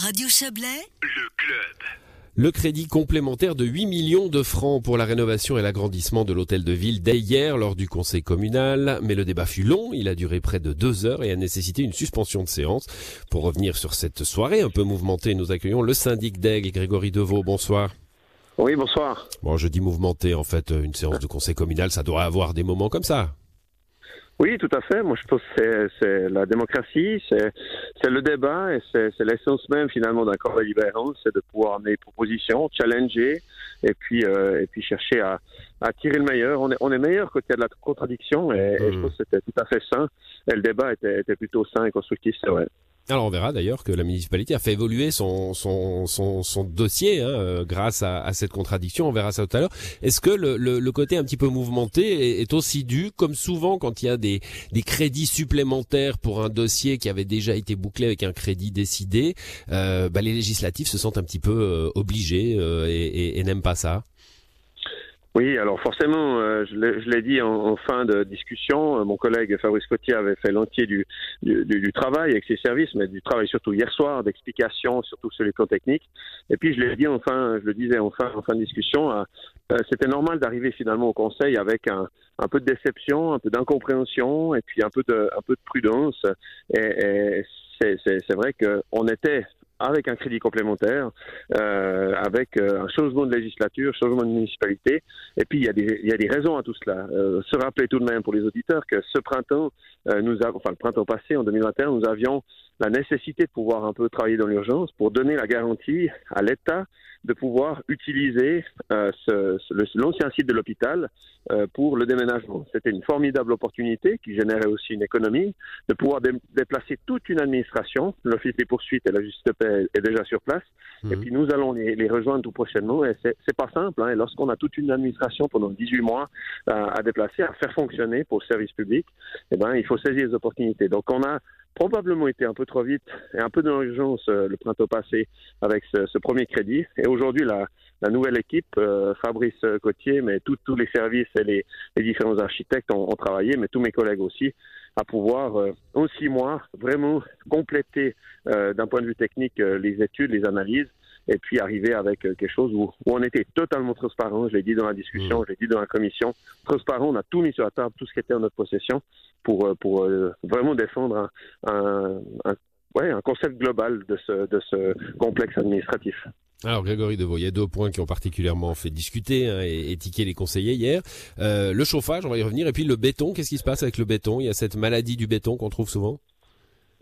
Radio Chablais, le club. Le crédit complémentaire de 8 millions de francs pour la rénovation et l'agrandissement de l'hôtel de ville dès hier lors du conseil communal. Mais le débat fut long, il a duré près de deux heures et a nécessité une suspension de séance. Pour revenir sur cette soirée un peu mouvementée, nous accueillons le syndic d'Aigle, Grégory Deveau. Bonsoir. Oui, bonsoir. Bon, je dis mouvementé, en fait, une séance de conseil communal, ça doit avoir des moments comme ça. Oui, tout à fait. Moi, je pense que c'est la démocratie, c'est le débat et c'est l'essence même finalement d'un corps délibérant, c'est de pouvoir amener des propositions, challenger et puis euh, et puis chercher à, à, tirer le meilleur. On est on est meilleur quand il y a de la contradiction et, et je mmh. pense que c'était tout à fait sain. Et le débat était, était plutôt sain et constructif, c'est vrai. Alors on verra d'ailleurs que la municipalité a fait évoluer son son son, son dossier hein, euh, grâce à, à, cette contradiction. On verra ça tout à l'heure. Est-ce que le, le, le, côté un petit peu mouvementé est, est, aussi dû, comme souvent quand il y a des, des crédits supplémentaires pour un dossier qui avait déjà été bouclé avec un crédit décidé, euh, bah, les législatifs se sentent un petit peu euh, obligés euh, et, et, et n'aiment pas ça? Oui, alors forcément, euh, je l'ai dit en, fin de discussion, euh, mon collègue Fabrice Cotier avait fait l'entier du, du, du, travail avec ses services, mais du travail surtout hier soir, d'explications, surtout sur les plans techniques. Et puis je l'ai dit enfin, je le disais enfin en fin de discussion, euh, c'était normal d'arriver finalement au Conseil avec un, un peu de déception, un peu d'incompréhension et puis un peu de, un peu de prudence. Et, et c'est vrai qu'on était avec un crédit complémentaire, euh, avec euh, un changement de législature, changement de municipalité. Et puis, il y a des, il y a des raisons à tout cela. Euh, se rappeler tout de même pour les auditeurs que ce printemps, euh, nous avons, enfin le printemps passé, en 2021, nous avions la nécessité de pouvoir un peu travailler dans l'urgence pour donner la garantie à l'État de pouvoir utiliser euh, l'ancien site de l'hôpital euh, pour le déménagement. C'était une formidable opportunité qui générait aussi une économie, de pouvoir déplacer toute une administration. L'Office des poursuites et la justice de paix est déjà sur place. Et mhm. puis nous allons les, les, rejoindre tout prochainement. Et c'est pas simple. Hein. Et lorsqu'on a toute une administration pendant 18 mois euh, à déplacer, à faire fonctionner pour le service public, eh ben, il faut saisir les opportunités. Donc on a probablement été un peu trop vite et un peu dans l'urgence euh, le printemps passé avec ce, ce premier crédit. Et aujourd'hui, la, la, nouvelle équipe, euh, Fabrice Cotier, mais tous les services et les, les différents architectes ont, ont, travaillé, mais tous mes collègues aussi, à pouvoir euh, en six mois vraiment compléter d'un point de vue technique les études, les analyses et puis arriver avec euh, quelque chose où, on était totalement transparent. Je l'ai dit dans la discussion, mmh. je l'ai dit dans la commission. Transparent, on a tout mis sur la table, tout ce qui était en notre possession pour, euh, pour euh, vraiment défendre un, un, ouais, un concept global de ce, de ce complexe administratif. Alors Grégory Deveau, il y a deux points qui ont particulièrement fait discuter hein, et étiquer les conseillers hier. Euh, le chauffage, on va y revenir, et puis le béton, qu'est-ce qui se passe avec le béton? Il y a cette maladie du béton qu'on trouve souvent?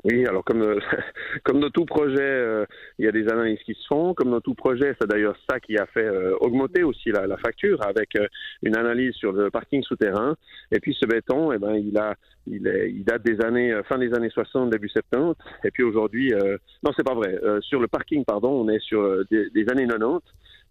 Oui, alors comme euh, comme dans tout projet, euh, il y a des analyses qui se font. Comme dans tout projet, c'est d'ailleurs ça qui a fait euh, augmenter aussi la, facture avec une analyse sur le parking souterrain. Et puis ce béton, eh ben, il a il, est, il date des années fin des années 60, début 70. Et puis aujourd'hui, non, c'est pas vrai. sur le parking, pardon, on est sur des années 90.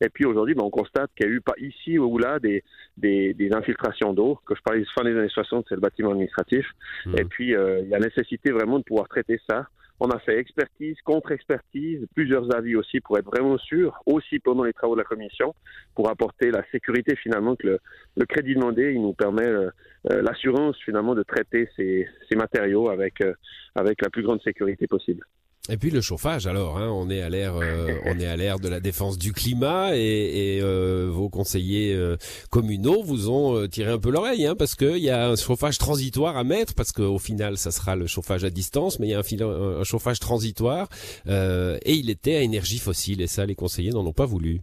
Et puis aujourd'hui, ben, on constate qu'il y a eu pas ici ou là des, des, des infiltrations d'eau. Que je parlais fin des années 60, c'est le bâtiment administratif. Mmh. Et puis euh, il y a nécessité vraiment de pouvoir traiter ça. On a fait expertise, contre-expertise, plusieurs avis aussi pour être vraiment sûr, aussi pendant les travaux de la commission, pour apporter la sécurité finalement que le, le crédit demandé, il nous permet euh, euh, l'assurance finalement de traiter ces, ces matériaux avec, euh, avec la plus grande sécurité possible. Et puis le chauffage, alors, hein, on est à l'ère, euh, on est à l'ère de la défense du climat et, euh, vos conseillers euh, communaux vous ont tiré un peu l'oreille, hein, parce qu'il y a un chauffage transitoire à mettre, parce qu'au final, ça sera le chauffage à distance, mais il y a un, un chauffage transitoire et il était à énergie fossile et ça, les conseillers n'en ont pas voulu.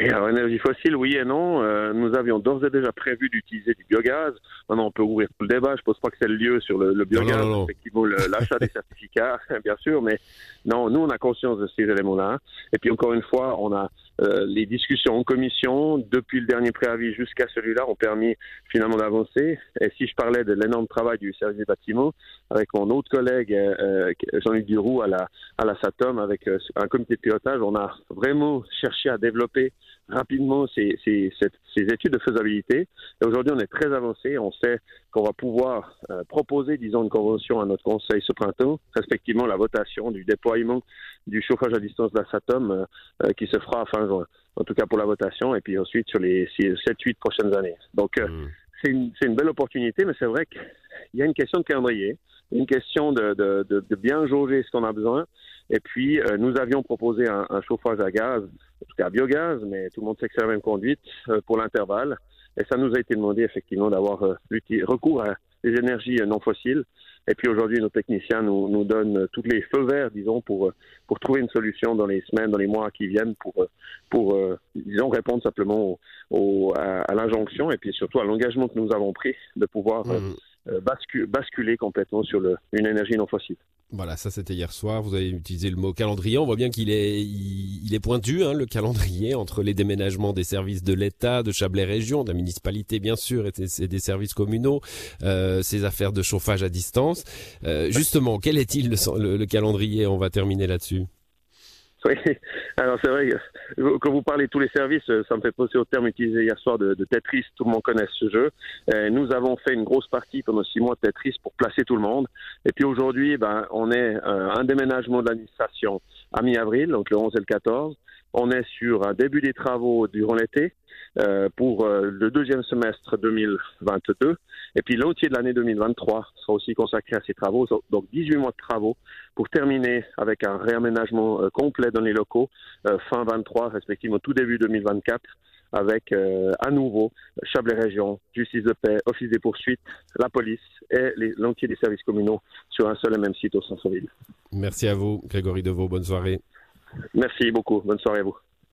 Oui, alors énergie fossile, oui et non. Euh, nous avions d'ores et déjà prévu d'utiliser du biogaz. Maintenant, on peut ouvrir tout le débat. Je pense pas que c'est le lieu sur le, le biogaz, non, non, non. effectivement, l'achat des certificats, bien sûr. Mais non, nous, on a conscience de ces éléments-là. Et puis, encore une fois, on a euh, les discussions en commission, depuis le dernier préavis jusqu'à celui-là, ont permis finalement d'avancer. Et si je parlais de l'énorme travail du service des bâtiments, avec mon autre collègue euh, Jean-Luc Duroux à la, à la SATOM, avec euh, un comité de pilotage, on a vraiment cherché à développer rapidement ces, ces, ces, études de faisabilité. Et aujourd'hui, on est très avancé. On sait qu'on va pouvoir euh, proposer, disons, une convention à notre conseil ce printemps, respectivement la votation du déploiement du chauffage à distance de la SATOM euh, euh, qui se fera fin juin, en tout cas pour la votation, et puis ensuite sur les 7-8 prochaines années. Donc, euh, mmh. c'est une, une, belle opportunité, mais c'est vrai qu'il y a une question de calendrier, une question de, de, de, de bien jauger ce qu'on a besoin. Et puis, nous avions proposé un, chauffage à gaz, en tout cas à biogaz, mais tout le monde sait que c'est la même conduite pour l'intervalle. Et ça nous a été demandé effectivement d'avoir recours à des énergies non fossiles. Et puis aujourd'hui, nos techniciens nous, nous donnent tous les feux verts, disons, pour, pour trouver une solution dans les semaines, dans les mois qui viennent, pour, pour disons, répondre simplement au, à, l'injonction et puis surtout à l'engagement que nous avons pris de pouvoir mmh. Euh, basculer complètement sur le, une énergie non fossile. Voilà, ça c'était hier soir. Vous avez utilisé le mot calendrier. On voit bien qu'il est, il, est pointu, hein, le calendrier entre les déménagements des services de l'État, de Chablais Région, de la municipalité bien sûr, et, des services communaux, euh, ces affaires de chauffage à distance. Euh, justement, quel est-il le calendrier? On va terminer là-dessus. Oui, alors c'est vrai que quand vous parlez de tous les services, ça me fait penser au terme utilisé hier soir de, Tetris. Tout le monde connaît ce jeu. Euh, nous avons fait une grosse partie pendant six mois de Tetris pour placer tout le monde. Et puis aujourd'hui, ben, on est euh, un déménagement de l'administration à mi-avril, donc le 11 et le 14. On est sur un début des travaux durant l'été euh, pour euh, le deuxième semestre 2022. Et puis l'entier de l'année 2023 sera aussi consacré à ces travaux. Donc 18 mois de travaux pour terminer avec un réaménagement euh, complet dans les locaux fin 23, respectivement tout début 2024 avec à nouveau Chablais Région, Justice de paix, Office des poursuites, la police et l'entier des services communaux sur un seul et même site au centre-ville. Merci à vous, Grégory Deveau. Bonne soirée. Merci beaucoup. Bonne soirée à vous.